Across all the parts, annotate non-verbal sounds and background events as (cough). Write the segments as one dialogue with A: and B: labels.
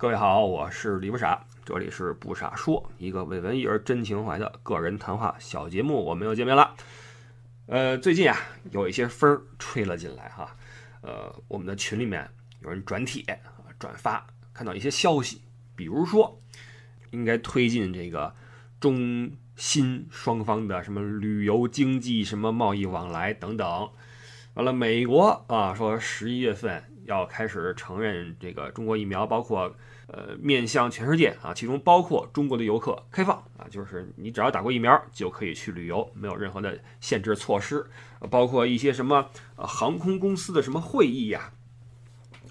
A: 各位好，我是李不傻，这里是不傻说，一个为文艺而真情怀的个人谈话小节目，我们又见面了。呃，最近啊，有一些风吹了进来哈，呃，我们的群里面有人转帖、转发，看到一些消息，比如说应该推进这个中新双方的什么旅游经济、什么贸易往来等等。完了，美国啊说十一月份要开始承认这个中国疫苗，包括呃面向全世界啊，其中包括中国的游客开放啊，就是你只要打过疫苗就可以去旅游，没有任何的限制措施，包括一些什么呃航空公司的什么会议呀，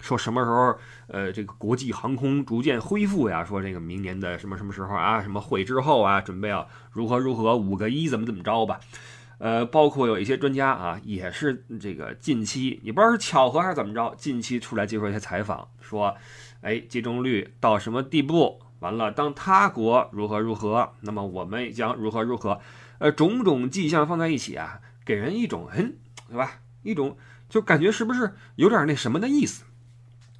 A: 说什么时候呃这个国际航空逐渐恢复呀，说这个明年的什么什么时候啊，什么会之后啊，准备要如何如何五个一怎么怎么着吧。呃，包括有一些专家啊，也是这个近期，也不知道是巧合还是怎么着，近期出来接受一些采访，说，哎，接种率到什么地步？完了，当他国如何如何，那么我们将如何如何？呃，种种迹象放在一起啊，给人一种，嗯，对吧？一种就感觉是不是有点那什么的意思？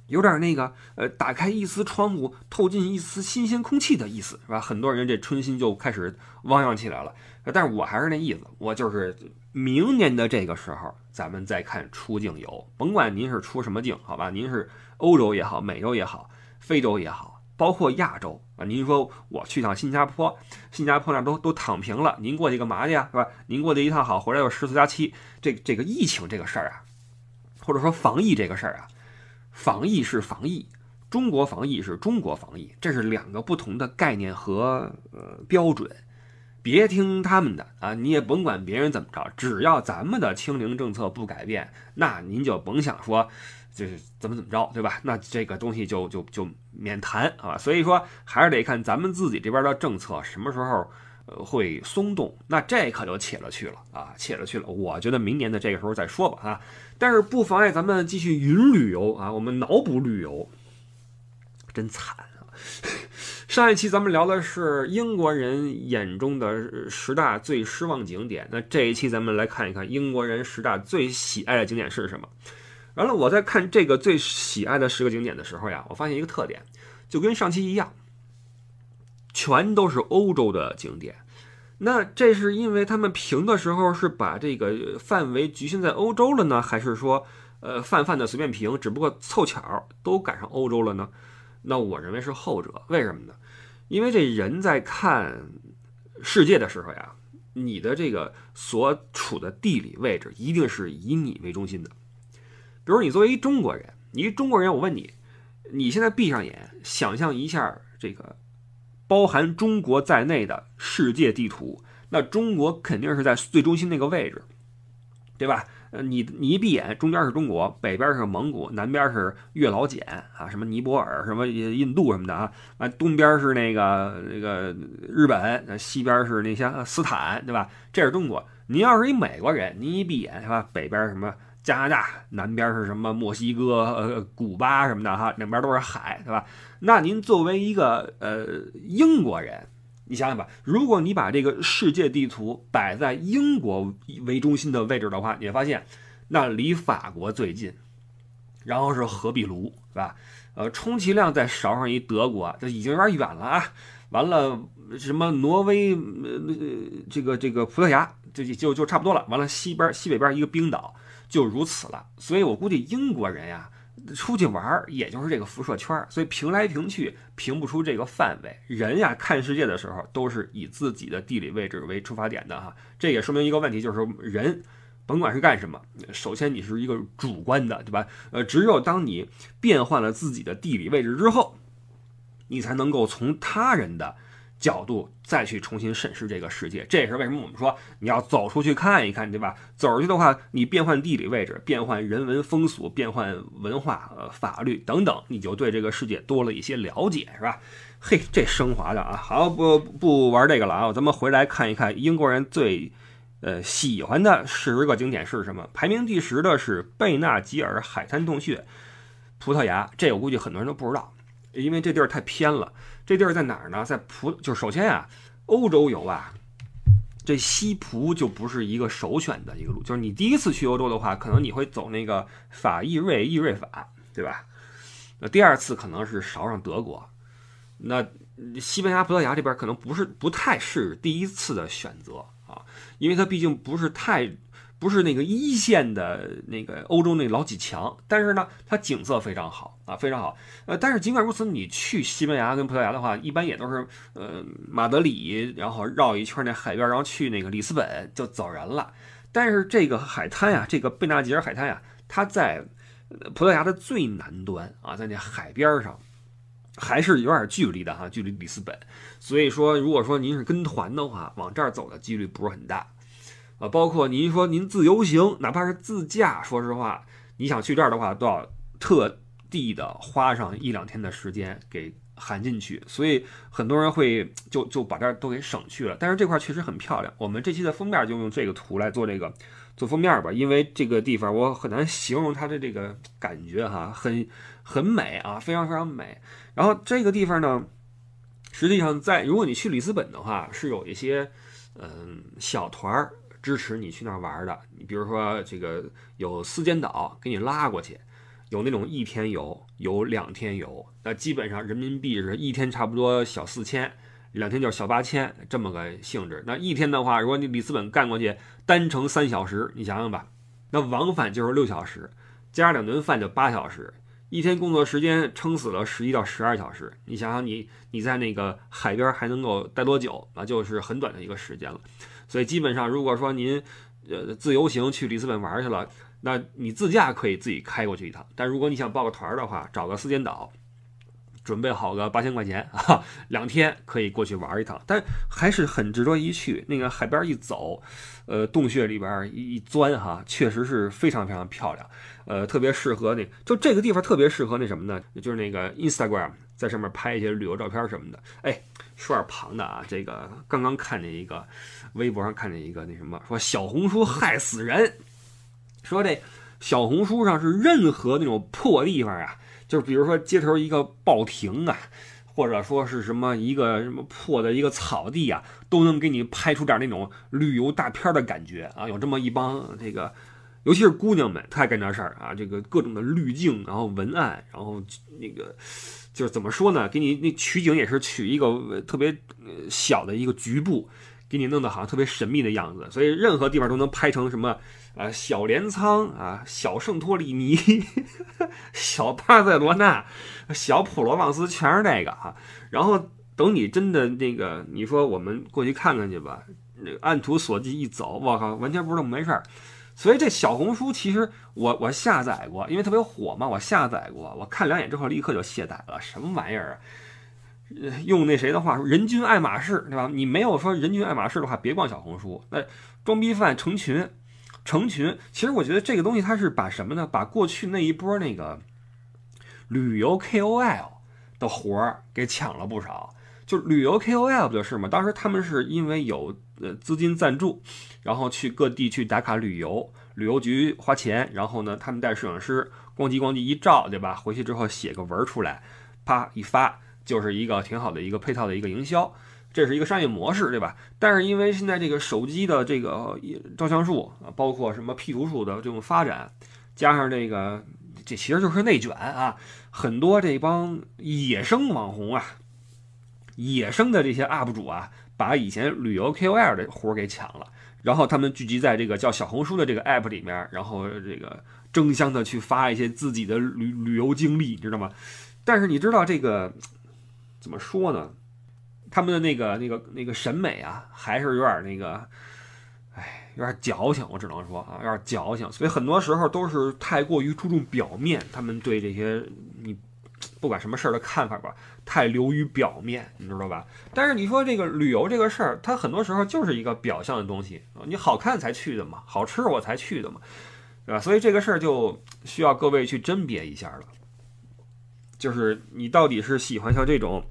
A: 有点那个，呃，打开一丝窗户，透进一丝新鲜空气的意思，是吧？很多人这春心就开始汪洋起来了。但是我还是那意思，我就是明年的这个时候，咱们再看出境游，甭管您是出什么境，好吧？您是欧洲也好，美洲也好，非洲也好，包括亚洲啊。您说我去趟新加坡，新加坡那都都躺平了，您过去干嘛去呀？是吧？您过去一趟好，回来又十四加七，这这个疫情这个事儿啊，或者说防疫这个事儿啊，防疫是防疫，中国防疫是中国防疫，这是两个不同的概念和呃标准。别听他们的啊，你也甭管别人怎么着，只要咱们的清零政策不改变，那您就甭想说就是怎么怎么着，对吧？那这个东西就就就免谈啊。所以说还是得看咱们自己这边的政策什么时候呃会松动，那这可就且了去了啊，且了去了。我觉得明年的这个时候再说吧啊，但是不妨碍咱们继续云旅游啊，我们脑补旅游，真惨啊。(laughs) 上一期咱们聊的是英国人眼中的十大最失望景点，那这一期咱们来看一看英国人十大最喜爱的景点是什么。完了，我在看这个最喜爱的十个景点的时候呀，我发现一个特点，就跟上期一样，全都是欧洲的景点。那这是因为他们评的时候是把这个范围局限在欧洲了呢，还是说呃泛泛的随便评，只不过凑巧都赶上欧洲了呢？那我认为是后者，为什么呢？因为这人在看世界的时候呀，你的这个所处的地理位置一定是以你为中心的。比如你作为一中国人，你一中国人，我问你，你现在闭上眼，想象一下这个包含中国在内的世界地图，那中国肯定是在最中心那个位置，对吧？呃，你你一闭眼，中间是中国，北边是蒙古，南边是月老柬啊，什么尼泊尔，什么印度什么的啊，啊，东边是那个那个日本，西边是那些斯坦，对吧？这是中国。您要是一美国人，您一闭眼是吧？北边什么加拿大，南边是什么墨西哥、呃古巴什么的哈，两边都是海，对吧？那您作为一个呃英国人。你想想吧，如果你把这个世界地图摆在英国为中心的位置的话，你会发现，那离法国最近，然后是荷比卢，是吧？呃，充其量再勺上一德国，这已经有点远了啊。完了，什么挪威，呃，这个这个葡萄牙，就就就差不多了。完了，西边西北边一个冰岛，就如此了。所以我估计英国人呀。出去玩儿，也就是这个辐射圈儿，所以评来评去评不出这个范围。人呀，看世界的时候都是以自己的地理位置为出发点的哈。这也说明一个问题，就是说人甭管是干什么，首先你是一个主观的，对吧？呃，只有当你变换了自己的地理位置之后，你才能够从他人的。角度再去重新审视这个世界，这也是为什么我们说你要走出去看一看，对吧？走出去的话，你变换地理位置，变换人文风俗，变换文化、呃法律等等，你就对这个世界多了一些了解，是吧？嘿，这升华的啊！好，不不玩这个了啊！咱们回来看一看英国人最呃喜欢的十个景点是什么？排名第十的是贝纳吉尔海滩洞穴，葡萄牙。这我估计很多人都不知道。因为这地儿太偏了，这地儿在哪儿呢？在葡，就是首先啊，欧洲游啊，这西葡就不是一个首选的一个路。就是你第一次去欧洲的话，可能你会走那个法意瑞意瑞法，对吧？那第二次可能是捎上德国，那西班牙、葡萄牙这边可能不是不太是第一次的选择啊，因为它毕竟不是太。不是那个一线的那个欧洲那老几强，但是呢，它景色非常好啊，非常好。呃，但是尽管如此，你去西班牙跟葡萄牙的话，一般也都是呃马德里，然后绕一圈那海边，然后去那个里斯本就走人了。但是这个海滩呀，这个贝纳吉尔海滩呀，它在葡萄牙的最南端啊，在那海边上，还是有点距离的哈，距离里斯本。所以说，如果说您是跟团的话，往这儿走的几率不是很大。啊，包括您说您自由行，哪怕是自驾，说实话，你想去这儿的话，都要特地的花上一两天的时间给含进去，所以很多人会就就把这儿都给省去了。但是这块确实很漂亮，我们这期的封面就用这个图来做这个做封面吧，因为这个地方我很难形容它的这个感觉哈，很很美啊，非常非常美。然后这个地方呢，实际上在如果你去里斯本的话，是有一些嗯小团儿。支持你去那儿玩的，你比如说这个有四间岛给你拉过去，有那种一天游，有两天游，那基本上人民币是一天差不多小四千，两天就是小八千这么个性质。那一天的话，如果你里斯本干过去，单程三小时，你想想吧，那往返就是六小时，加上两顿饭就八小时，一天工作时间撑死了十一到十二小时，你想想你你在那个海边还能够待多久？那就是很短的一个时间了。所以基本上，如果说您呃自由行去里斯本玩去了，那你自驾可以自己开过去一趟。但如果你想报个团的话，找个四间岛，准备好个八千块钱 (laughs) 啊，两天可以过去玩一趟。但还是很值得一去。那个海边一走，呃，洞穴里边一钻哈，确实是非常非常漂亮。呃，特别适合那，就这个地方特别适合那什么呢？就是那个 Instagram 在上面拍一些旅游照片什么的。哎，说点旁的啊，这个刚刚看见一个。微博上看见一个那什么，说小红书害死人，说这小红书上是任何那种破地方啊，就是比如说街头一个报亭啊，或者说是什么一个什么破的一个草地啊，都能给你拍出点那种旅游大片的感觉啊。有这么一帮这个，尤其是姑娘们，特爱干这事儿啊。这个各种的滤镜，然后文案，然后那个就是怎么说呢？给你那取景也是取一个特别小的一个局部。给你弄得好像特别神秘的样子，所以任何地方都能拍成什么啊小镰仓啊小圣托里尼 (laughs) 小巴塞罗那小普罗旺斯全是这个哈。然后等你真的那个你说我们过去看看去吧，按图索骥一走，我靠，完全不是那么回事儿。所以这小红书其实我我下载过，因为特别火嘛，我下载过，我看两眼之后立刻就卸载了，什么玩意儿啊？用那谁的话说，人均爱马仕，对吧？你没有说人均爱马仕的话，别逛小红书。那装逼犯成群，成群。其实我觉得这个东西它是把什么呢？把过去那一波那个旅游 KOL 的活儿给抢了不少。就旅游 KOL 不就是吗？当时他们是因为有呃资金赞助，然后去各地去打卡旅游，旅游局花钱，然后呢他们带摄影师咣叽咣叽一照，对吧？回去之后写个文出来，啪一发。就是一个挺好的一个配套的一个营销，这是一个商业模式，对吧？但是因为现在这个手机的这个照相术啊，包括什么 P 图术的这种发展，加上这个，这其实就是内卷啊，很多这帮野生网红啊，野生的这些 UP 主啊，把以前旅游 KOL 的活给抢了，然后他们聚集在这个叫小红书的这个 APP 里面，然后这个争相的去发一些自己的旅旅游经历，你知道吗？但是你知道这个？怎么说呢？他们的那个、那个、那个审美啊，还是有点那个，哎，有点矫情。我只能说啊，有点矫情。所以很多时候都是太过于注重表面，他们对这些你不管什么事儿的看法吧，太流于表面，你知道吧？但是你说这个旅游这个事儿，它很多时候就是一个表象的东西你好看才去的嘛，好吃我才去的嘛，对吧？所以这个事儿就需要各位去甄别一下了。就是你到底是喜欢像这种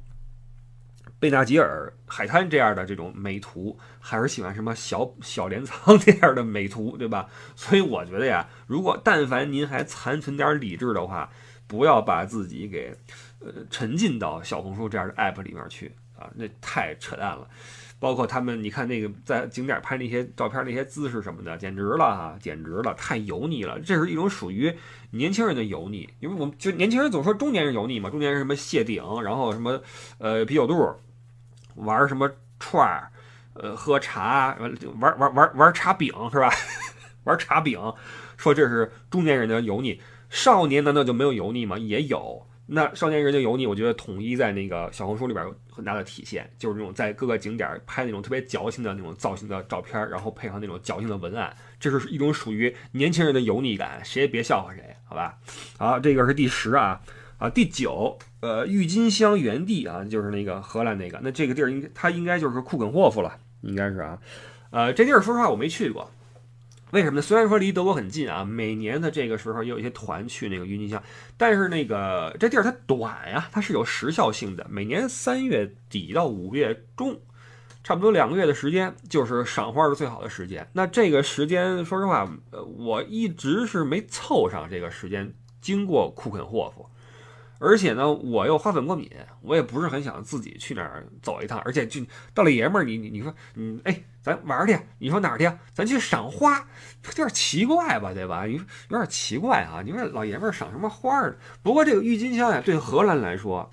A: 贝纳吉尔海滩这样的这种美图，还是喜欢什么小小镰仓 (laughs) 这样的美图，对吧？所以我觉得呀，如果但凡您还残存点理智的话，不要把自己给呃沉浸到小红书这样的 app 里面去啊，那太扯淡了。包括他们，你看那个在景点拍那些照片，那些姿势什么的，简直了哈，简直了，太油腻了。这是一种属于年轻人的油腻，因为我们就年轻人总说中年人油腻嘛，中年人什么谢顶，然后什么呃啤酒肚，玩什么串儿，呃喝茶，玩玩玩玩茶饼是吧？(laughs) 玩茶饼，说这是中年人的油腻。少年难道就没有油腻吗？也有。那少年人的油腻，我觉得统一在那个小红书里边有很大的体现，就是那种在各个景点拍那种特别矫情的那种造型的照片，然后配上那种矫情的文案，这是一种属于年轻人的油腻感，谁也别笑话谁，好吧？好，这个是第十啊啊，第九，呃，郁金香原地啊，就是那个荷兰那个，那这个地儿应该它应该就是库肯霍夫了，应该是啊，呃，这地儿说实话我没去过。为什么呢？虽然说离德国很近啊，每年的这个时候也有一些团去那个郁金香，但是那个这地儿它短呀，它是有时效性的。每年三月底到五月中，差不多两个月的时间，就是赏花的最好的时间。那这个时间，说实话，呃，我一直是没凑上这个时间经过库肯霍夫。而且呢，我又花粉过敏，我也不是很想自己去那儿走一趟。而且就到了爷们儿，你你你说，嗯，哎，咱玩儿去，你说哪儿去？咱去赏花，有点奇怪吧，对吧？有有点奇怪啊！你说老爷们儿赏什么花儿？不过这个郁金香呀，对荷兰来说，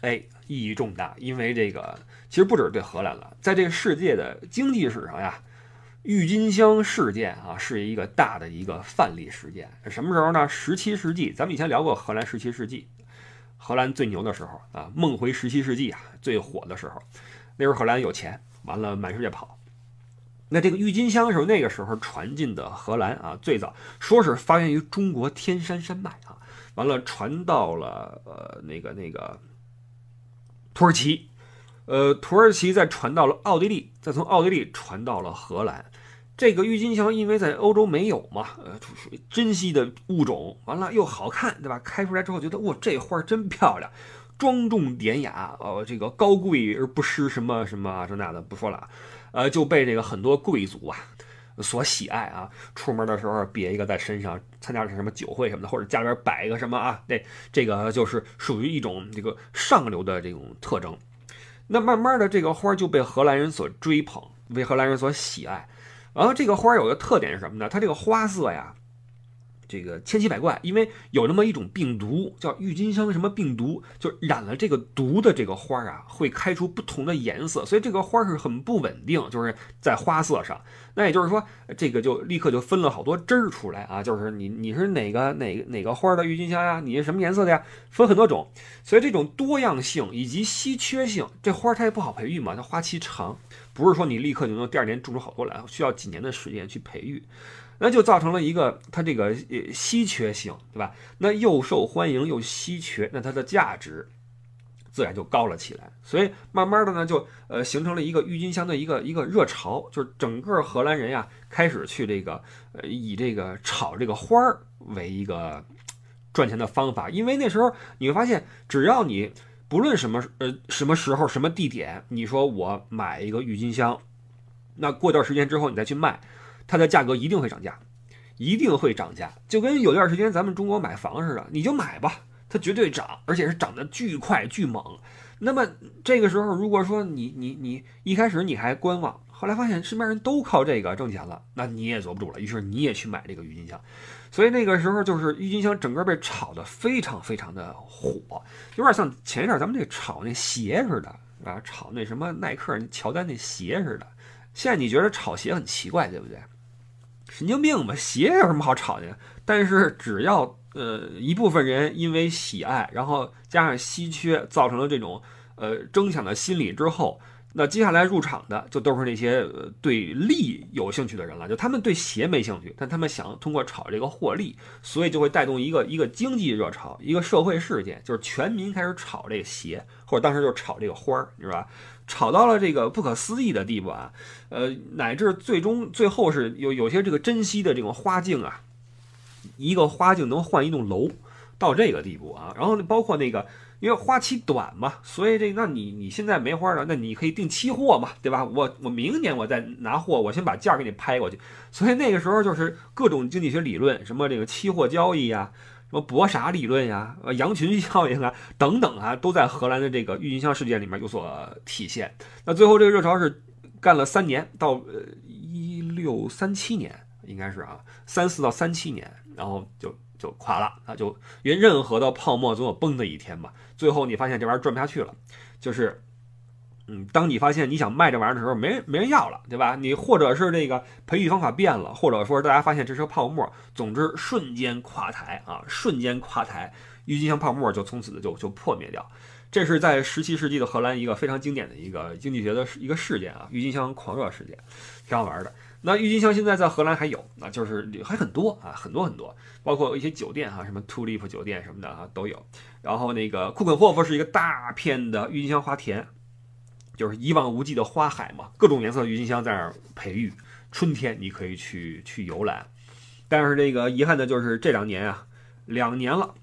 A: 哎，意义重大，因为这个其实不只是对荷兰了，在这个世界的经济史上呀。郁金香事件啊，是一个大的一个范例事件。什么时候呢？十七世纪，咱们以前聊过荷兰十七世纪，荷兰最牛的时候啊，梦回十七世纪啊，最火的时候。那时候荷兰有钱，完了满世界跑。那这个郁金香是那个时候传进的荷兰啊，最早说是发源于中国天山山脉啊，完了传到了呃那个那个土耳其，呃土耳其再传到了奥地利，再从奥地利传到了荷兰。这个郁金香因为在欧洲没有嘛，呃，属于珍稀的物种，完了又好看，对吧？开出来之后觉得哇，这花真漂亮，庄重典雅，呃，这个高贵而不失什么什么这那的，不说了，呃，就被这个很多贵族啊所喜爱啊。出门的时候别一个在身上，参加什么酒会什么的，或者家里边摆一个什么啊，这这个就是属于一种这个上流的这种特征。那慢慢的，这个花就被荷兰人所追捧，被荷兰人所喜爱。然后这个花有个特点是什么呢？它这个花色呀，这个千奇百怪，因为有那么一种病毒叫郁金香什么病毒，就染了这个毒的这个花啊，会开出不同的颜色，所以这个花是很不稳定，就是在花色上。那也就是说，这个就立刻就分了好多枝儿出来啊，就是你你是哪个哪个哪个花的郁金香呀？你是什么颜色的呀？分很多种，所以这种多样性以及稀缺性，这花它也不好培育嘛，它花期长。不是说你立刻就能第二年种出好多来，需要几年的时间去培育，那就造成了一个它这个呃稀缺性，对吧？那又受欢迎又稀缺，那它的价值自然就高了起来。所以慢慢的呢，就呃形成了一个郁金香的一个一个热潮，就是整个荷兰人呀开始去这个呃以这个炒这个花儿为一个 (tsk) 赚钱的方法，因为那时候你会发现，只要你。不论什么呃什么时候什么地点，你说我买一个郁金香，那过段时间之后你再去卖，它的价格一定会涨价，一定会涨价。就跟有段时间咱们中国买房似的，你就买吧，它绝对涨，而且是涨得巨快巨猛。那么这个时候，如果说你你你一开始你还观望，后来发现身边人都靠这个挣钱了，那你也坐不住了，于是你也去买这个郁金香。所以那个时候就是郁金香整个被炒得非常非常的火，有点像前一阵咱们这炒那鞋似的，啊，炒那什么耐克、乔丹那鞋似的。现在你觉得炒鞋很奇怪，对不对？神经病吧？鞋有什么好炒的？但是只要呃一部分人因为喜爱，然后加上稀缺，造成了这种呃争抢的心理之后。那接下来入场的就都是那些对利有兴趣的人了，就他们对鞋没兴趣，但他们想通过炒这个获利，所以就会带动一个一个经济热潮，一个社会事件，就是全民开始炒这个鞋，或者当时就炒这个花儿，是吧？炒到了这个不可思议的地步啊，呃，乃至最终最后是有有些这个珍稀的这种花镜啊，一个花镜能换一栋楼，到这个地步啊，然后包括那个。因为花期短嘛，所以这那你你现在没花了，那你可以订期货嘛，对吧？我我明年我再拿货，我先把价给你拍过去。所以那个时候就是各种经济学理论，什么这个期货交易啊，么博傻理论呀、呃羊群效应啊等等啊，都在荷兰的这个郁金香事件里面有所体现。那最后这个热潮是干了三年，到呃一六三七年应该是啊，三四到三七年，然后就就垮了啊，就因为任何的泡沫总有崩的一天嘛。最后你发现这玩意儿转不下去了，就是。嗯，当你发现你想卖这玩意儿的时候，没人没人要了，对吧？你或者是这个培育方法变了，或者说大家发现这是个泡沫，总之瞬间垮台啊，瞬间垮台，郁金香泡沫就从此就就破灭掉。这是在十七世纪的荷兰一个非常经典的一个经济学的一个事件啊，郁金香狂热事件，挺好玩的。那郁金香现在在荷兰还有啊，就是还很多啊，很多很多，包括一些酒店哈、什么 Tulip 酒店什么的啊都有。然后那个库肯霍夫是一个大片的郁金香花田。就是一望无际的花海嘛，各种颜色郁金香在那儿培育。春天你可以去去游览，但是这个遗憾的就是这两年啊，两年了，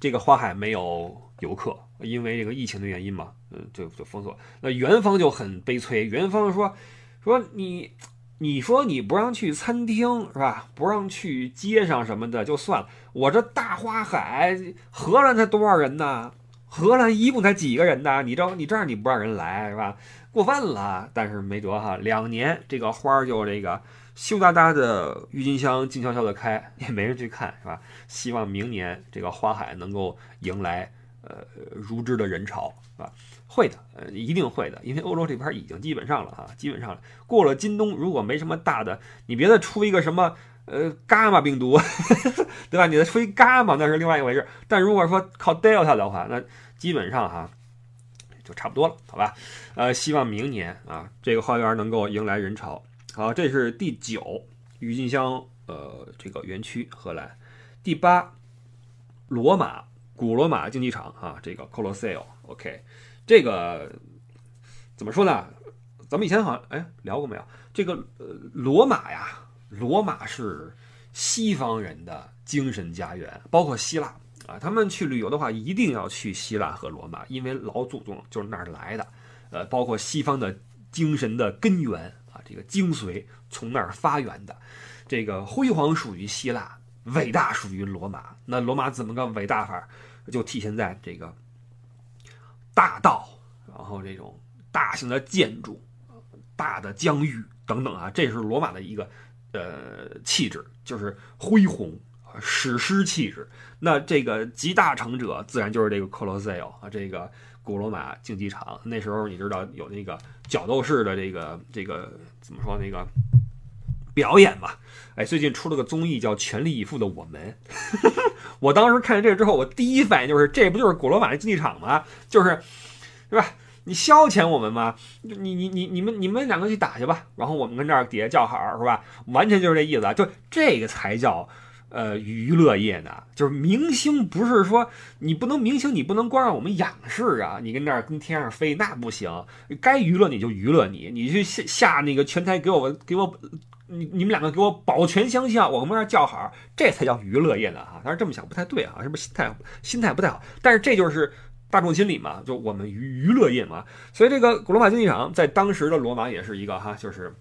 A: 这个花海没有游客，因为这个疫情的原因嘛，嗯，就就封锁。那园方就很悲催，园方说说你你说你不让去餐厅是吧？不让去街上什么的就算了，我这大花海，荷兰才多少人呢？荷兰一共才几个人呢？你这你这样你不让人来是吧？过分了。但是没辙哈，两年这个花儿就这个羞答答的郁金香静悄悄的开，也没人去看是吧？希望明年这个花海能够迎来呃如织的人潮是吧？会的，呃一定会的，因为欧洲这边已经基本上了哈，基本上了。过了今冬，如果没什么大的，你别再出一个什么。呃，伽马病毒，(laughs) 对吧？你再出一伽马那是另外一回事。但如果说靠 Delta 的话，那基本上哈就差不多了，好吧？呃，希望明年啊，这个花园能够迎来人潮。好，这是第九郁金香呃这个园区，荷兰。第八，罗马古罗马竞技场啊，这个 Colosseo，OK，这个怎么说呢？咱们以前好像哎聊过没有？这个呃罗马呀。罗马是西方人的精神家园，包括希腊啊。他们去旅游的话，一定要去希腊和罗马，因为老祖宗就是那儿来的。呃，包括西方的精神的根源啊，这个精髓从那儿发源的。这个辉煌属于希腊，伟大属于罗马。那罗马怎么个伟大法？就体现在这个大道，然后这种大型的建筑、大的疆域等等啊，这是罗马的一个。呃，气质就是恢宏史诗气质。那这个集大成者，自然就是这个 Colosseo 啊，这个古罗马竞技场。那时候你知道有那个角斗士的这个这个怎么说那个表演嘛？哎，最近出了个综艺叫《全力以赴的我们》。(laughs) 我当时看见这个之后，我第一反应就是，这不就是古罗马的竞技场吗？就是，是吧？你消遣我们吗？你你你你们你们两个去打去吧，然后我们跟这儿底下叫好，是吧？完全就是这意思，就这个才叫呃娱乐业呢。就是明星不是说你不能明星，你不能光让我们仰视啊，你跟这儿跟天上飞那不行。该娱乐你就娱乐你，你去下下那个拳台给我给我，你你们两个给我保全相向，我们那儿叫好，这才叫娱乐业呢哈。但是这么想不太对啊，是不是心态心态不太好？但是这就是。大众心理嘛，就我们娱娱乐业嘛，所以这个古罗马竞技场在当时的罗马也是一个哈，就是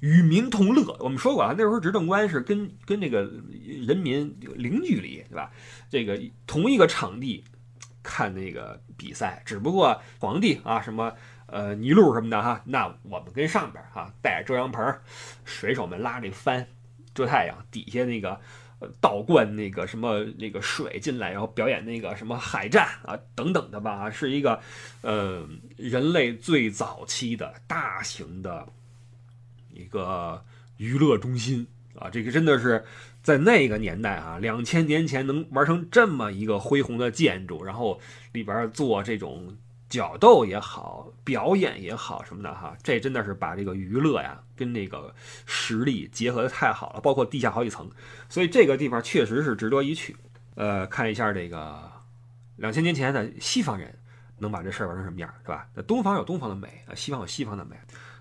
A: 与民同乐。我们说过啊，那时候执政官是跟跟这个人民零距离，对吧？这个同一个场地看那个比赛，只不过皇帝啊什么呃泥路什么的哈，那我们跟上边哈带着遮阳棚，水手们拉这帆遮太阳，底下那个。倒灌那个什么那个水进来，然后表演那个什么海战啊等等的吧，是一个呃人类最早期的大型的一个娱乐中心啊，这个真的是在那个年代啊，两千年前能玩成这么一个恢宏的建筑，然后里边做这种。角斗也好，表演也好，什么的哈，这真的是把这个娱乐呀跟那个实力结合的太好了，包括地下好几层，所以这个地方确实是值得一去。呃，看一下这个两千年前的西方人能把这事儿玩成什么样，是吧？那东方有东方的美，啊，西方有西方的美。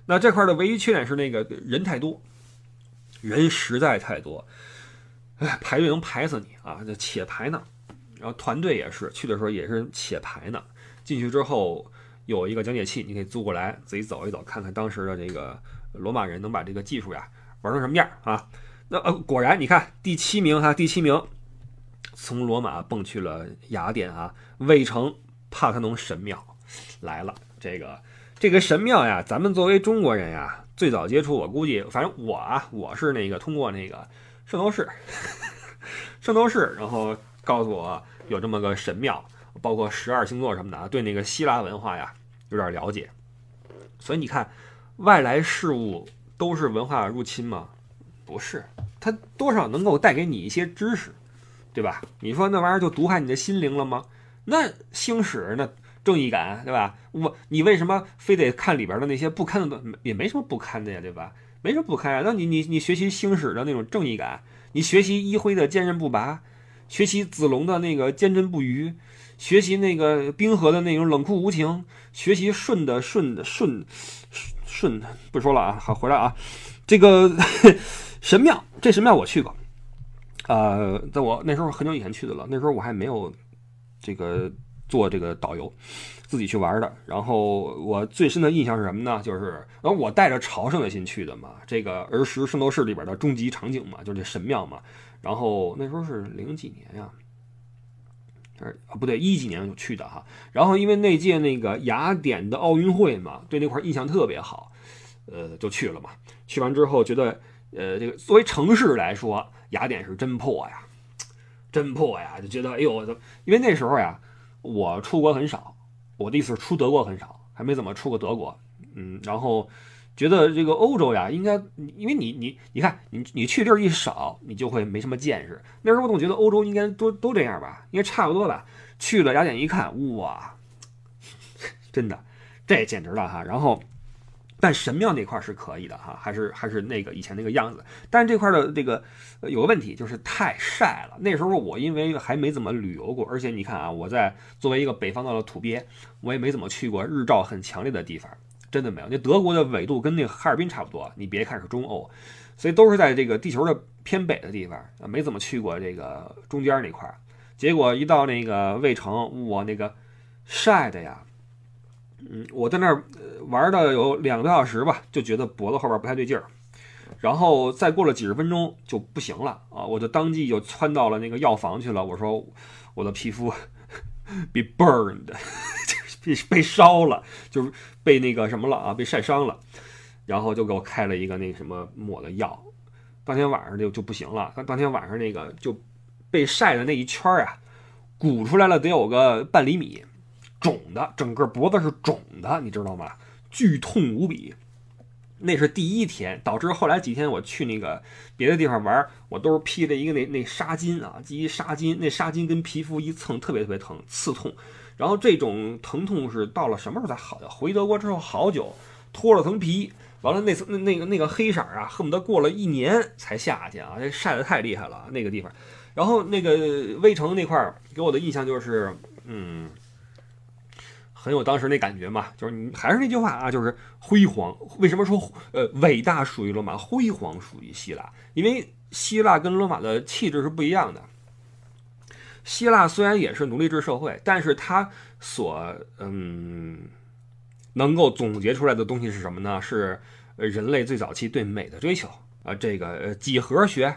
A: 那这块的唯一缺点是那个人太多，人实在太多，哎，排队能排死你啊！这且排呢，然后团队也是去的时候也是且排呢。进去之后有一个讲解器，你可以租过来自己走一走，看看当时的这个罗马人能把这个技术呀玩成什么样啊？那呃，果然你看第七名哈，第七名从罗马蹦去了雅典啊，卫城帕特农神庙来了。这个这个神庙呀，咱们作为中国人呀，最早接触，我估计，反正我啊，我是那个通过那个圣斗士，(laughs) 圣斗士，然后告诉我有这么个神庙，包括十二星座什么的啊，对那个希腊文化呀有点了解。所以你看，外来事物都是文化入侵吗？不是，它多少能够带给你一些知识，对吧？你说那玩意儿就毒害你的心灵了吗？那星矢那正义感，对吧？我你为什么非得看里边的那些不堪的？也没什么不堪的呀，对吧？没什么不堪啊。那你你你学习星矢的那种正义感，你学习一辉的坚韧不拔，学习子龙的那个坚贞不渝，学习那个冰河的那种冷酷无情，学习舜的舜的舜舜不说了啊，好回来啊，这个 (laughs) 神庙，这神庙我去过，呃，在我那时候很久以前去的了，那时候我还没有这个。做这个导游，自己去玩的。然后我最深的印象是什么呢？就是，然后我带着朝圣的心去的嘛。这个儿时圣斗士里边的终极场景嘛，就是这神庙嘛。然后那时候是零几年呀，不对，一几年就去的哈。然后因为那届那个雅典的奥运会嘛，对那块印象特别好，呃，就去了嘛。去完之后觉得，呃，这个作为城市来说，雅典是真破呀，真破呀，就觉得哎呦，因为那时候呀。我出国很少，我的意思是出德国很少，还没怎么出过德国。嗯，然后觉得这个欧洲呀，应该因为你你你看你你去地儿一少，你就会没什么见识。那时候我总觉得欧洲应该都都这样吧，应该差不多吧。去了雅典一看，哇，(laughs) 真的，这简直了哈。然后。但神庙那块是可以的哈，还是还是那个以前那个样子。但是这块的这个有个问题，就是太晒了。那时候我因为还没怎么旅游过，而且你看啊，我在作为一个北方的土鳖，我也没怎么去过日照很强烈的地方，真的没有。那德国的纬度跟那哈尔滨差不多，你别看是中欧，所以都是在这个地球的偏北的地方啊，没怎么去过这个中间那块儿。结果一到那个魏城，我那个晒的呀。嗯，我在那儿玩的有两个多小时吧，就觉得脖子后边不太对劲儿，然后再过了几十分钟就不行了啊！我就当即就窜到了那个药房去了。我说我的皮肤 (laughs) 被 burned，(laughs) (laughs) 被被烧了，就是被那个什么了啊，被晒伤了。然后就给我开了一个那什么抹的药，当天晚上就就不行了。当天晚上那个就被晒的那一圈啊，鼓出来了得有个半厘米。肿的，整个脖子是肿的，你知道吗？剧痛无比。那是第一天，导致后来几天我去那个别的地方玩，我都是披着一个那那纱巾啊，系纱巾，那纱巾跟皮肤一蹭，特别特别疼，刺痛。然后这种疼痛是到了什么时候才好呀？回德国之后好久，脱了层皮，完了那层那那个那个黑色啊，恨不得过了一年才下去啊，这晒得太厉害了那个地方。然后那个魏城那块儿给我的印象就是，嗯。很有当时那感觉嘛，就是你还是那句话啊，就是辉煌。为什么说呃伟大属于罗马，辉煌属于希腊？因为希腊跟罗马的气质是不一样的。希腊虽然也是奴隶制社会，但是它所嗯能够总结出来的东西是什么呢？是人类最早期对美的追求啊，这个几何学。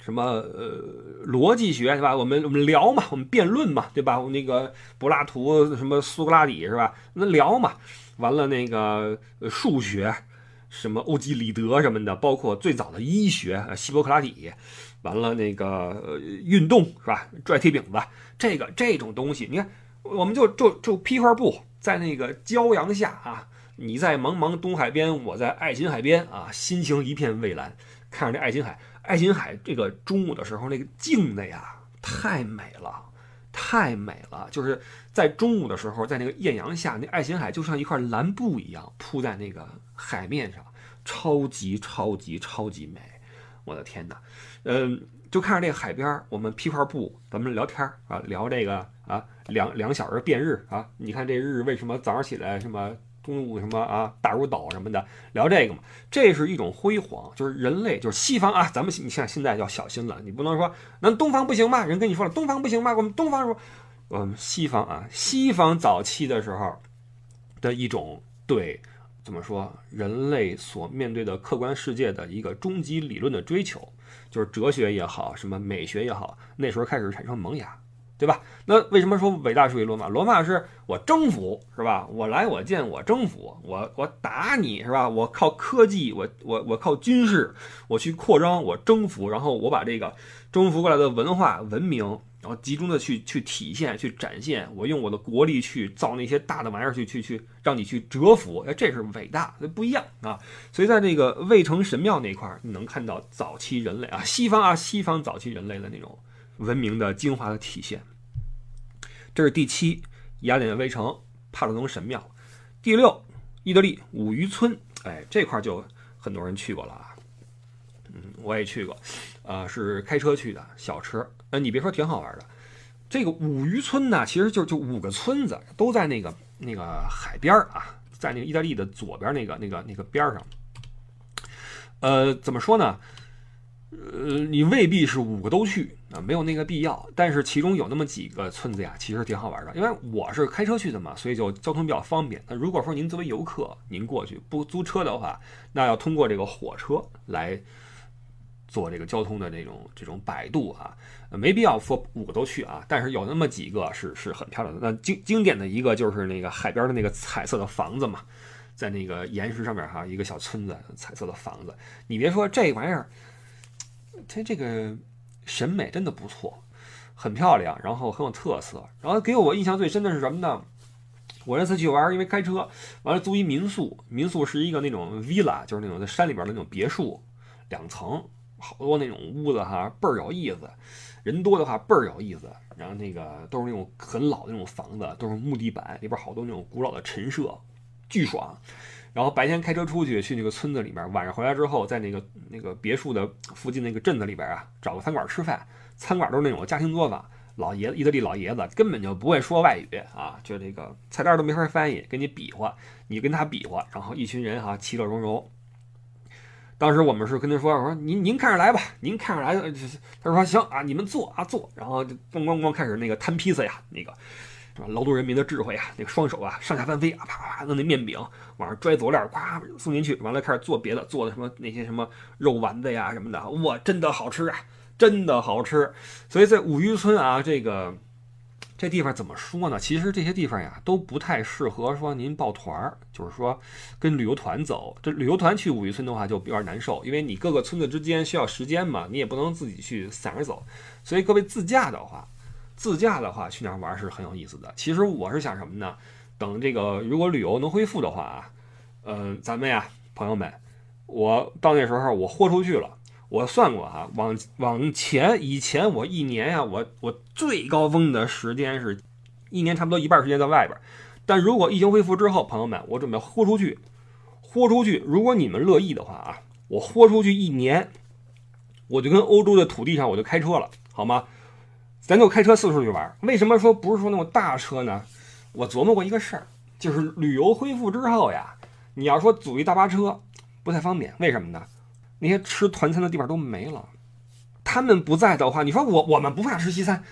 A: 什么呃逻辑学是吧？我们我们聊嘛，我们辩论嘛，对吧？那个柏拉图什么苏格拉底是吧？那聊嘛，完了那个数学，什么欧几里德什么的，包括最早的医学，希波克拉底，完了那个呃运动是吧？拽铁饼子，这个这种东西，你看，我们就就就披块布，在那个骄阳下啊，你在茫茫东海边，我在爱琴海边啊，心情一片蔚蓝，看着这爱琴海。爱琴海这个中午的时候，那个静的呀，太美了，太美了。就是在中午的时候，在那个艳阳下，那爱琴海就像一块蓝布一样铺在那个海面上，超级超级超级美。我的天哪，嗯，就看着这个海边，我们披块布，咱们聊天啊，聊这个啊，两两小时变日啊。你看这日为什么早上起来什么？中午什么啊，大如斗什么的，聊这个嘛，这是一种辉煌，就是人类，就是西方啊，咱们你像现在要小心了，你不能说那东方不行吧？人跟你说了，东方不行吧？我们东方说，我们西方啊，西方早期的时候的一种对怎么说，人类所面对的客观世界的一个终极理论的追求，就是哲学也好，什么美学也好，那时候开始产生萌芽。对吧？那为什么说伟大属于罗马？罗马是我征服，是吧？我来我见我征服，我我打你是吧？我靠科技，我我我靠军事，我去扩张，我征服，然后我把这个征服过来的文化文明，然后集中的去去体现、去展现。我用我的国力去造那些大的玩意儿，去去去让你去折服。哎，这是伟大，不一样啊！所以在这个卫城神庙那块儿，你能看到早期人类啊，西方啊，西方早期人类的那种。文明的精华的体现。这是第七，雅典卫城帕特农神庙。第六，意大利五渔村。哎，这块就很多人去过了啊。嗯，我也去过，呃，是开车去的，小车。呃，你别说，挺好玩的。这个五渔村呢，其实就就五个村子，都在那个那个海边啊，在那个意大利的左边那个那个那个边上。呃，怎么说呢？呃，你未必是五个都去啊，没有那个必要。但是其中有那么几个村子呀，其实挺好玩的。因为我是开车去的嘛，所以就交通比较方便。那如果说您作为游客，您过去不租车的话，那要通过这个火车来做这个交通的这种这种摆渡啊，没必要说五个都去啊。但是有那么几个是是很漂亮的。那经经典的一个就是那个海边的那个彩色的房子嘛，在那个岩石上面哈，一个小村子，彩色的房子。你别说这玩意儿。它这个审美真的不错，很漂亮，然后很有特色。然后给我印象最深的是什么呢？我这次去玩，因为开车完了租一民宿，民宿是一个那种 villa，就是那种在山里边的那种别墅，两层，好多那种屋子哈，倍儿有意思。人多的话倍儿有意思。然后那个都是那种很老的那种房子，都是木地板，里边好多那种古老的陈设，巨爽。然后白天开车出去，去那个村子里面，晚上回来之后，在那个那个别墅的附近那个镇子里边啊，找个餐馆吃饭。餐馆都是那种家庭作坊，老爷子，意大利老爷子根本就不会说外语啊，就这个菜单都没法翻译，跟你比划，你跟他比划，然后一群人哈，其乐融融。当时我们是跟他说，我说您您看着来吧，您看着来。他说行啊，你们坐啊坐，然后就咣咣咣开始那个摊披萨呀，那个。劳动人民的智慧啊，那个双手啊上下翻飞啊，啪啪啪弄那面饼往上拽佐料，咵送进去，完了开始做别的，做的什么那些什么肉丸子呀什么的，哇，真的好吃啊，真的好吃。所以在五渔村啊，这个这地方怎么说呢？其实这些地方呀都不太适合说您抱团儿，就是说跟旅游团走。这旅游团去五渔村的话就比较难受，因为你各个村子之间需要时间嘛，你也不能自己去散着走。所以各位自驾的话。自驾的话去那儿玩是很有意思的。其实我是想什么呢？等这个如果旅游能恢复的话啊，嗯，咱们呀，朋友们，我到那时候我豁出去了。我算过哈，往往前以前我一年呀，我我最高峰的时间是一年差不多一半时间在外边。但如果疫情恢复之后，朋友们，我准备豁出去，豁出去。如果你们乐意的话啊，我豁出去一年，我就跟欧洲的土地上我就开车了，好吗？咱就开车四处去玩，为什么说不是说那种大车呢？我琢磨过一个事儿，就是旅游恢复之后呀，你要说组一大巴车不太方便，为什么呢？那些吃团餐的地方都没了，他们不在的话，你说我我们不怕吃西餐，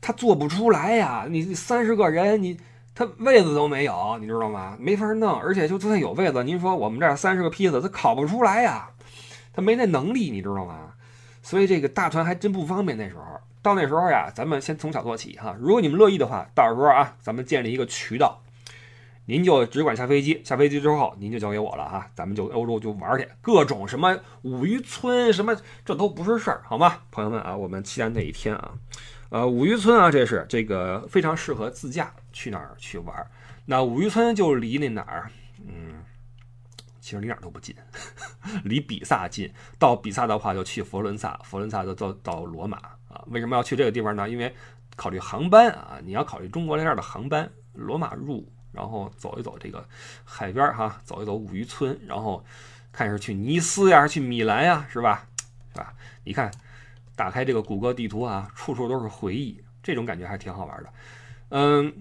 A: 他做不出来呀。你三十个人，你他位子都没有，你知道吗？没法弄，而且就就算有位子，您说我们这儿三十个坯子，他烤不出来呀，他没那能力，你知道吗？所以这个大团还真不方便那时候。到那时候呀，咱们先从小做起哈。如果你们乐意的话，到时候啊，咱们建立一个渠道，您就只管下飞机，下飞机之后您就交给我了哈。咱们就欧洲就玩去，各种什么五渔村什么，这都不是事儿，好吗？朋友们啊，我们期待那一天啊。呃，五渔村啊，这是这个非常适合自驾去那儿去玩。那五渔村就离那哪儿？嗯，其实离哪儿都不近，(laughs) 离比萨近。到比萨的话，就去佛伦萨，佛伦萨就到到罗马。啊，为什么要去这个地方呢？因为考虑航班啊，你要考虑中国那儿的航班，罗马入，然后走一走这个海边哈，走一走五渔村，然后看是去尼斯呀，去米兰呀，是吧？(tsk) 是吧？你看，打开这个谷歌地图啊，处处都是回忆，这种感觉还挺好玩的。嗯，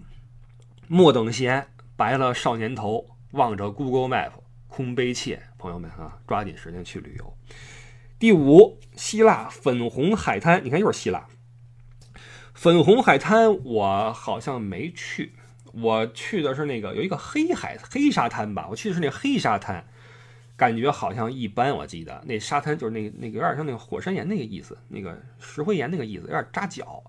A: 莫等闲，白了少年头，望着 Google Map 空悲切，朋友们啊，抓紧时间去旅游。第五，希腊粉红海滩，你看又是希腊。粉红海滩我好像没去，我去的是那个有一个黑海黑沙滩吧，我去的是那黑沙滩。感觉好像一般。我记得那沙滩就是那那个有点像那个火山岩那个意思，那个石灰岩那个意思，有点扎脚。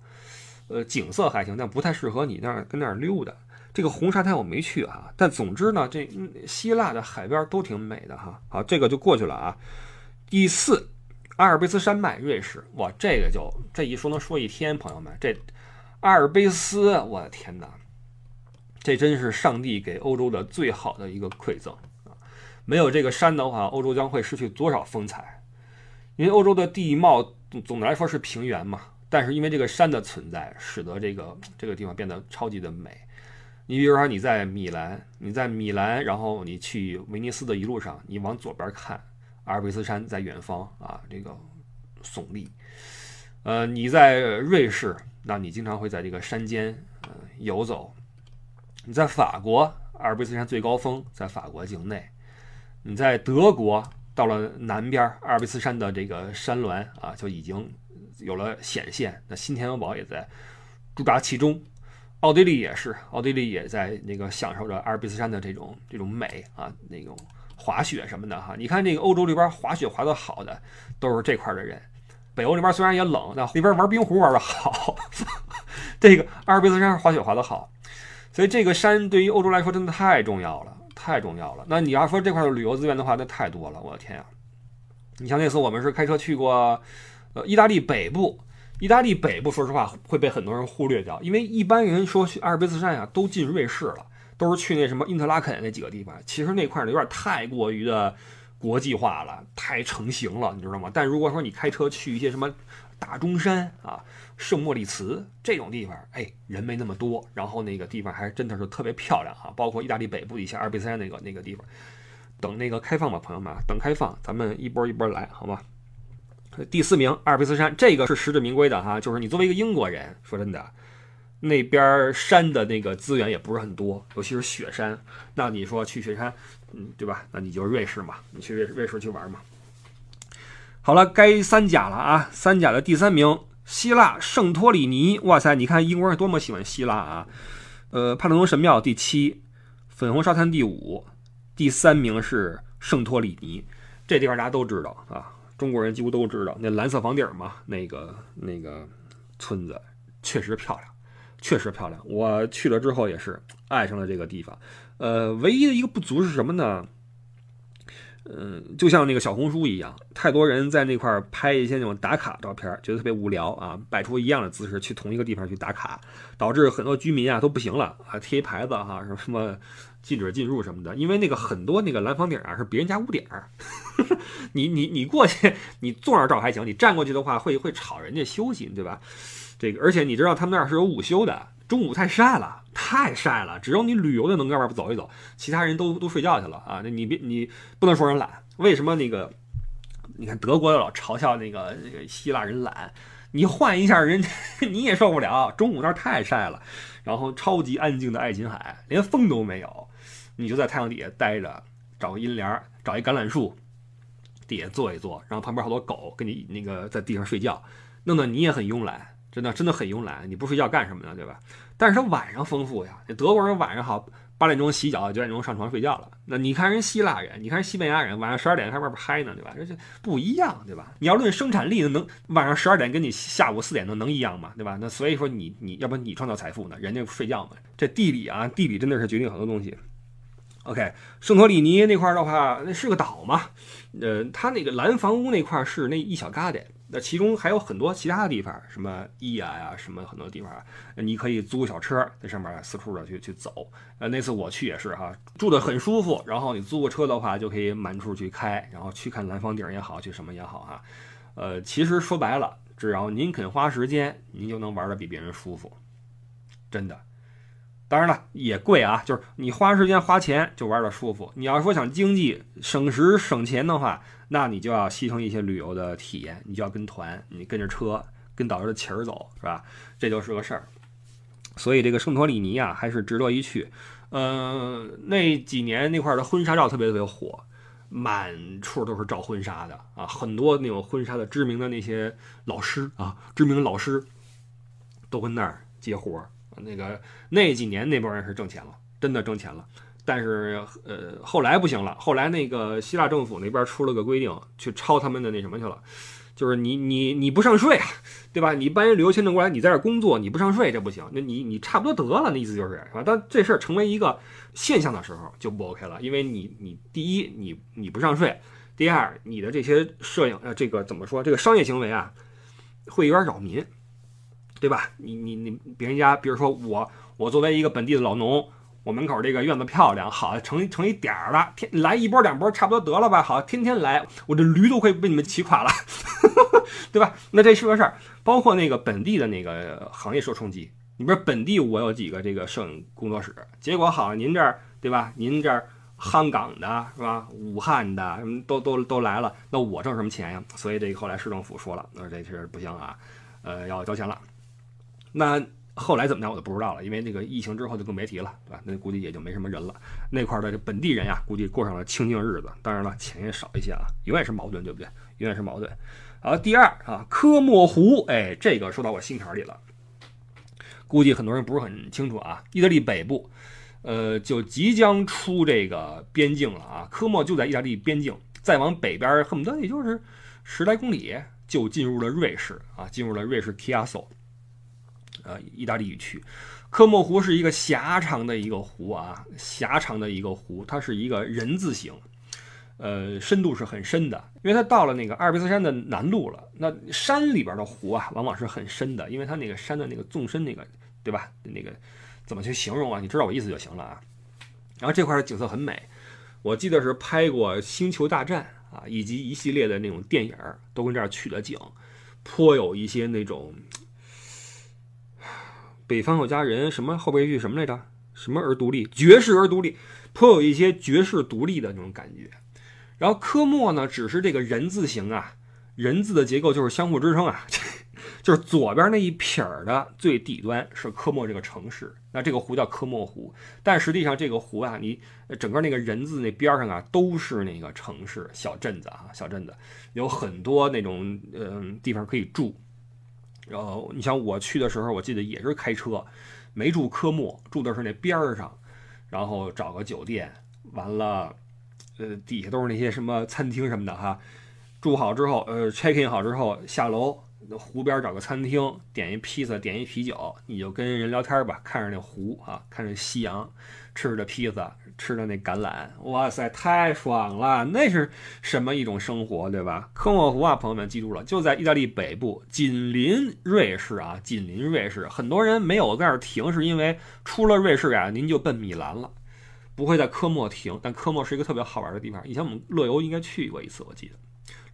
A: 呃，景色还行，但不太适合你那儿跟那儿溜达。这个红沙滩我没去啊，但总之呢，这希腊的海边都挺美的哈。好，这个就过去了啊。第四，阿尔卑斯山脉，瑞士。哇，这个就这一说能说一天，朋友们，这阿尔卑斯，我的天哪！这真是上帝给欧洲的最好的一个馈赠啊！没有这个山的话，欧洲将会失去多少风采？因为欧洲的地貌总总的来说是平原嘛，但是因为这个山的存在，使得这个这个地方变得超级的美。你比如说你在米兰，你在米兰，然后你去威尼斯的一路上，你往左边看，阿尔卑斯山在远方啊，这个耸立。呃，你在瑞士，那你经常会在这个山间呃游走。你在法国，阿尔卑斯山最高峰在法国境内；你在德国，到了南边，阿尔卑斯山的这个山峦啊，就已经有了显现。那新天鹅堡也在驻扎其中。奥地利也是，奥地利也在那个享受着阿尔卑斯山的这种这种美啊，那种滑雪什么的哈。你看这个欧洲这边滑雪滑得好的，都是这块的人。北欧那边虽然也冷，但那边玩冰壶玩得好。(laughs) 这个阿尔卑斯山滑雪滑得好。所以这个山对于欧洲来说真的太重要了，太重要了。那你要说这块的旅游资源的话，那太多了，我的天啊！你像那次我们是开车去过，呃，意大利北部。意大利北部说实话会被很多人忽略掉，因为一般人说去阿尔卑斯山呀，都进瑞士了，都是去那什么因特拉肯那几个地方。其实那块呢有点太过于的国际化了，太成型了，你知道吗？但如果说你开车去一些什么大中山啊。圣莫里茨这种地方，哎，人没那么多，然后那个地方还真的是特别漂亮啊！包括意大利北部一些阿尔卑斯山那个那个地方，等那个开放吧，朋友们，等开放，咱们一波一波来，好吗？第四名，阿尔卑斯山，这个是实至名归的哈，就是你作为一个英国人，说真的，那边山的那个资源也不是很多，尤其是雪山，那你说去雪山，嗯，对吧？那你就是瑞士嘛，你去瑞瑞士去玩嘛。好了，该三甲了啊，三甲的第三名。希腊圣托里尼，哇塞！你看英国人多么喜欢希腊啊！呃，帕特农神庙第七，粉红沙滩第五，第三名是圣托里尼。这地方大家都知道啊，中国人几乎都知道。那蓝色房顶嘛，那个那个村子确实漂亮，确实漂亮。我去了之后也是爱上了这个地方。呃，唯一的一个不足是什么呢？嗯，就像那个小红书一样，太多人在那块拍一些那种打卡照片，觉得特别无聊啊，摆出一样的姿势去同一个地方去打卡，导致很多居民啊都不行了啊，贴牌子哈，什么什么禁止进入什么的，因为那个很多那个蓝房顶啊是别人家屋顶儿，(laughs) 你你你过去你坐那儿照还行，你站过去的话会会吵人家休息，对吧？这个而且你知道他们那儿是有午休的。中午太晒了，太晒了，只有你旅游的能搁外边走一走，其他人都都睡觉去了啊！那你别你不能说人懒，为什么那个？你看德国老嘲笑那个那个希腊人懒，你换一下人，(laughs) 你也受不了。中午那儿太晒了，然后超级安静的爱琴海，连风都没有，你就在太阳底下待着，找个阴凉，找一橄榄树底下坐一坐，然后旁边好多狗跟你那个在地上睡觉，弄得你也很慵懒。真的真的很慵懒，你不睡觉干什么呢？对吧？但是他晚上丰富呀，德国人晚上好，八点钟洗脚，九点钟上床睡觉了。那你看人希腊人，你看人西班牙人，晚上十二点还外边嗨呢，对吧？这就不一样，对吧？你要论生产力，能晚上十二点跟你下午四点能能一样吗？对吧？那所以说你你要不你创造财富呢？人家睡觉嘛。这地理啊，地理真的是决定很多东西。OK，圣托里尼那块的话，那是个岛嘛，呃，它那个蓝房屋那块是那一小疙瘩。那其中还有很多其他的地方，什么伊亚呀，什么很多地方，你可以租个小车在上面四处的去去走。呃，那次我去也是哈，住的很舒服。然后你租个车的话，就可以满处去开，然后去看蓝房顶也好，去什么也好哈。呃，其实说白了，只要您肯花时间，您就能玩的比别人舒服，真的。当然了，也贵啊，就是你花时间花钱就玩的舒服。你要说想经济省时省钱的话，那你就要牺牲一些旅游的体验，你就要跟团，你跟着车，跟导游的旗儿走，是吧？这就是个事儿。所以这个圣托里尼啊，还是值得一去。嗯，那几年那块儿的婚纱照特别特别火，满处都是照婚纱的啊，很多那种婚纱的知名的那些老师啊，知名的老师都跟那儿接活儿。那个那几年那帮人是挣钱了，真的挣钱了。但是呃后来不行了，后来那个希腊政府那边出了个规定，去抄他们的那什么去了，就是你你你不上税啊，对吧？你办一旅游签证过来，你在这工作，你不上税这不行，那你你差不多得了，那意思就是是吧？当这事儿成为一个现象的时候就不 OK 了，因为你你第一你你不上税，第二你的这些摄影呃这个怎么说这个商业行为啊会有点扰民。对吧？你你你别人家，比如说我，我作为一个本地的老农，我门口这个院子漂亮，好成成一点儿了，天来一波两波差不多得了吧？好，天天来，我这驴都快被你们骑垮了，(laughs) 对吧？那这是个事儿，包括那个本地的那个行业受冲击。你比如本地我有几个这个摄影工作室，结果好，您这儿对吧？您这儿香港的是吧？武汉的什么都都都来了，那我挣什么钱呀？所以这个后来市政府说了，那这是不行啊，呃，要交钱了。那后来怎么样我就不知道了，因为那个疫情之后就更别提了，对吧？那估计也就没什么人了。那块的这本地人呀，估计过上了清静日子。当然了，钱也少一些啊，永远是矛盾，对不对？永远是矛盾。好，第二啊，科莫湖，哎，这个说到我心坎里了。估计很多人不是很清楚啊，意大利北部，呃，就即将出这个边境了啊。科莫就在意大利边境，再往北边恨不得也就是十来公里，就进入了瑞士啊，进入了瑞士 Chiasso。呃，意大利语区，科莫湖是一个狭长的一个湖啊，狭长的一个湖，它是一个人字形，呃，深度是很深的，因为它到了那个阿尔卑斯山的南麓了。那山里边的湖啊，往往是很深的，因为它那个山的那个纵深那个，对吧？那个怎么去形容啊？你知道我意思就行了啊。然后这块的景色很美，我记得是拍过《星球大战》啊，以及一系列的那种电影都跟这儿取的景，颇有一些那种。北方有佳人，什么后边一句什么来着？什么而独立，绝世而独立，颇有一些绝世独立的那种感觉。然后科莫呢，只是这个人字形啊，人字的结构就是相互支撑啊，(laughs) 就是左边那一撇儿的最底端是科莫这个城市，那这个湖叫科莫湖。但实际上这个湖啊，你整个那个人字那边上啊，都是那个城市小镇子啊，小镇子有很多那种嗯地方可以住。然后你像我去的时候，我记得也是开车，没住科目，住的是那边儿上，然后找个酒店，完了，呃，底下都是那些什么餐厅什么的哈。住好之后，呃，check in 好之后下楼，湖边找个餐厅，点一披萨，点一啤酒，你就跟人聊天吧，看着那湖啊，看着夕阳，吃着披萨。吃的那橄榄，哇塞，太爽了！那是什么一种生活，对吧？科莫湖啊，朋友们记住了，就在意大利北部，紧邻瑞士啊，紧邻瑞士。很多人没有在这儿停，是因为出了瑞士啊，您就奔米兰了，不会在科莫停。但科莫是一个特别好玩的地方，以前我们乐游应该去过一次，我记得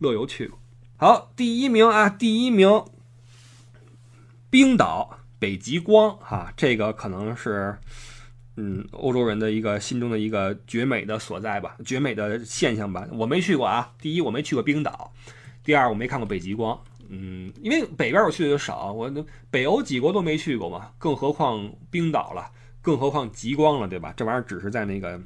A: 乐游去过。好，第一名啊，第一名，冰岛北极光哈，这个可能是。嗯，欧洲人的一个心中的一个绝美的所在吧，绝美的现象吧。我没去过啊。第一，我没去过冰岛；第二，我没看过北极光。嗯，因为北边我去的就少，我北欧几国都没去过嘛，更何况冰岛了，更何况极光了，对吧？这玩意儿只是在那个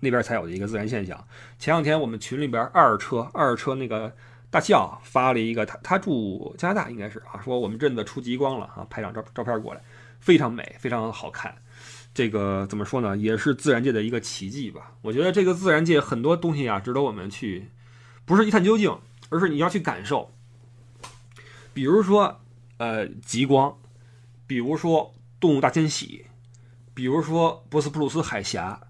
A: 那边才有的一个自然现象。前两天我们群里边二车二车那个大笑发了一个，他他住加拿大应该是啊，说我们镇子出极光了啊，拍张照照片过来，非常美，非常好看。这个怎么说呢？也是自然界的一个奇迹吧。我觉得这个自然界很多东西啊，值得我们去，不是一探究竟，而是你要去感受。比如说，呃，极光，比如说动物大迁徙，比如说博斯普鲁斯海峡，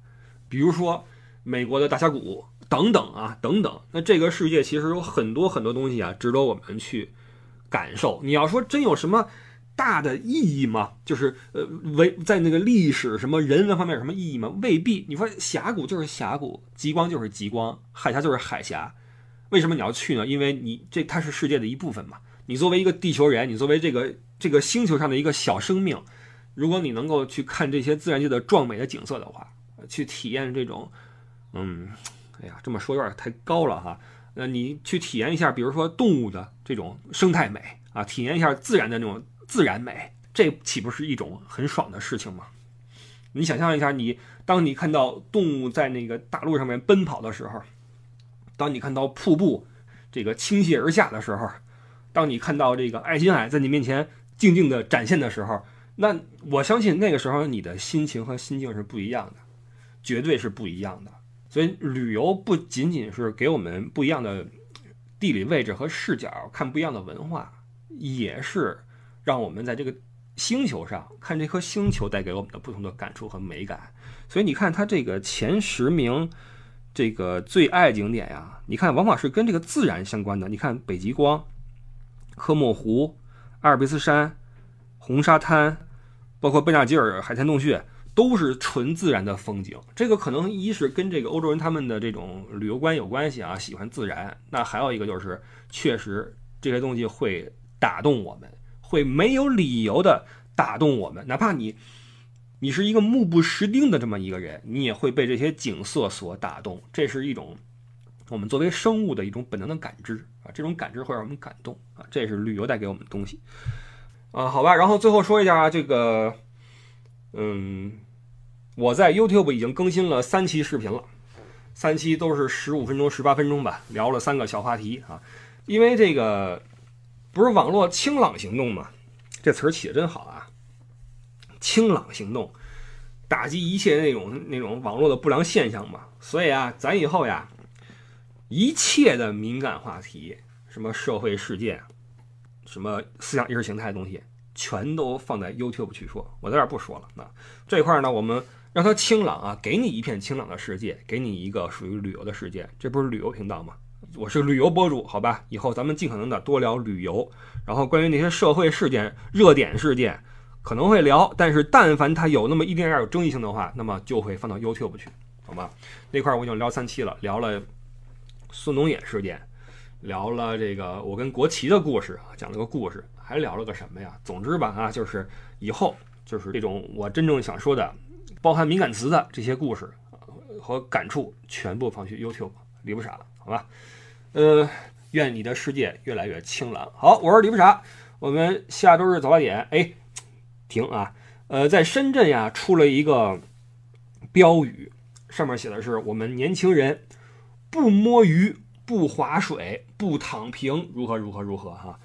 A: 比如说美国的大峡谷等等啊，等等。那这个世界其实有很多很多东西啊，值得我们去感受。你要说真有什么？大的意义吗？就是呃，为在那个历史什么人文方面有什么意义吗？未必。你说峡谷就是峡谷，极光就是极光，海峡就是海峡，为什么你要去呢？因为你这它是世界的一部分嘛。你作为一个地球人，你作为这个这个星球上的一个小生命，如果你能够去看这些自然界的壮美的景色的话，去体验这种，嗯，哎呀，这么说有点太高了哈。呃，你去体验一下，比如说动物的这种生态美啊，体验一下自然的那种。自然美，这岂不是一种很爽的事情吗？你想象一下，你当你看到动物在那个大陆上面奔跑的时候，当你看到瀑布这个倾泻而下的时候，当你看到这个爱琴海在你面前静静的展现的时候，那我相信那个时候你的心情和心境是不一样的。绝对是不一样的。所以旅游不仅仅是给我们不一样的地理位置和视角，看不一样的文化，也是让我们在这个星球上看这颗星球带给我们的不同的感触和美感。所以你看它这个前十名，这个最爱景点呀，你看往往是跟这个自然相关的。你看北极光、科莫湖、阿尔卑斯山、红沙滩，包括贝纳吉尔海滩洞穴。都是纯自然的风景，这个可能一是跟这个欧洲人他们的这种旅游观有关系啊，喜欢自然。那还有一个就是，确实这些东西会打动我们，会没有理由的打动我们。哪怕你你是一个目不识丁的这么一个人，你也会被这些景色所打动。这是一种我们作为生物的一种本能的感知啊，这种感知会让我们感动啊，这是旅游带给我们的东西啊。好吧，然后最后说一下这个，嗯。我在 YouTube 已经更新了三期视频了，三期都是十五分钟、十八分钟吧，聊了三个小话题啊。因为这个不是网络清朗行动嘛，这词儿起的真好啊！清朗行动，打击一切那种那种网络的不良现象嘛。所以啊，咱以后呀，一切的敏感话题，什么社会事件，什么思想意识形态的东西，全都放在 YouTube 去说，我在这儿不说了。那这块呢，我们。让它清朗啊，给你一片清朗的世界，给你一个属于旅游的世界，这不是旅游频道吗？我是旅游博主，好吧，以后咱们尽可能的多聊旅游，然后关于那些社会事件、热点事件可能会聊，但是但凡它有那么一点点有争议性的话，那么就会放到 YouTube 去，好吗？那块我已经聊三期了，聊了孙东野事件，聊了这个我跟国旗的故事，讲了个故事，还聊了个什么呀？总之吧，啊，就是以后就是这种我真正想说的。包含敏感词的这些故事和感触，全部放去 YouTube，李不傻，好吧？呃，愿你的世界越来越清朗。好，我是李不傻，我们下周日早八点，哎，停啊！呃，在深圳呀，出了一个标语，上面写的是：我们年轻人不摸鱼、不划水、不躺平，如何如何如何哈？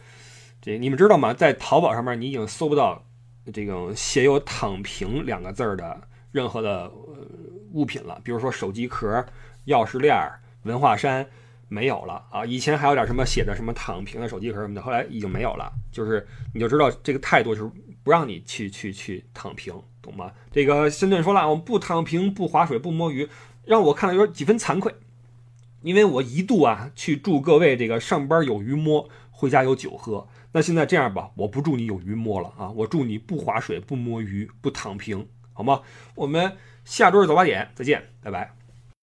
A: 这你们知道吗？在淘宝上面，你已经搜不到这个写有“躺平”两个字儿的。任何的物品了，比如说手机壳、钥匙链、文化衫，没有了啊！以前还有点什么写的什么躺平的手机壳什么的，后来已经没有了。就是你就知道这个态度就是不让你去去去躺平，懂吗？这个深圳说了，我们不躺平，不划水，不摸鱼，让我看了有几分惭愧，因为我一度啊去祝各位这个上班有鱼摸，回家有酒喝。那现在这样吧，我不祝你有鱼摸了啊，我祝你不划水，不摸鱼，不躺平。好吗？我们下周日早八点再见，拜拜。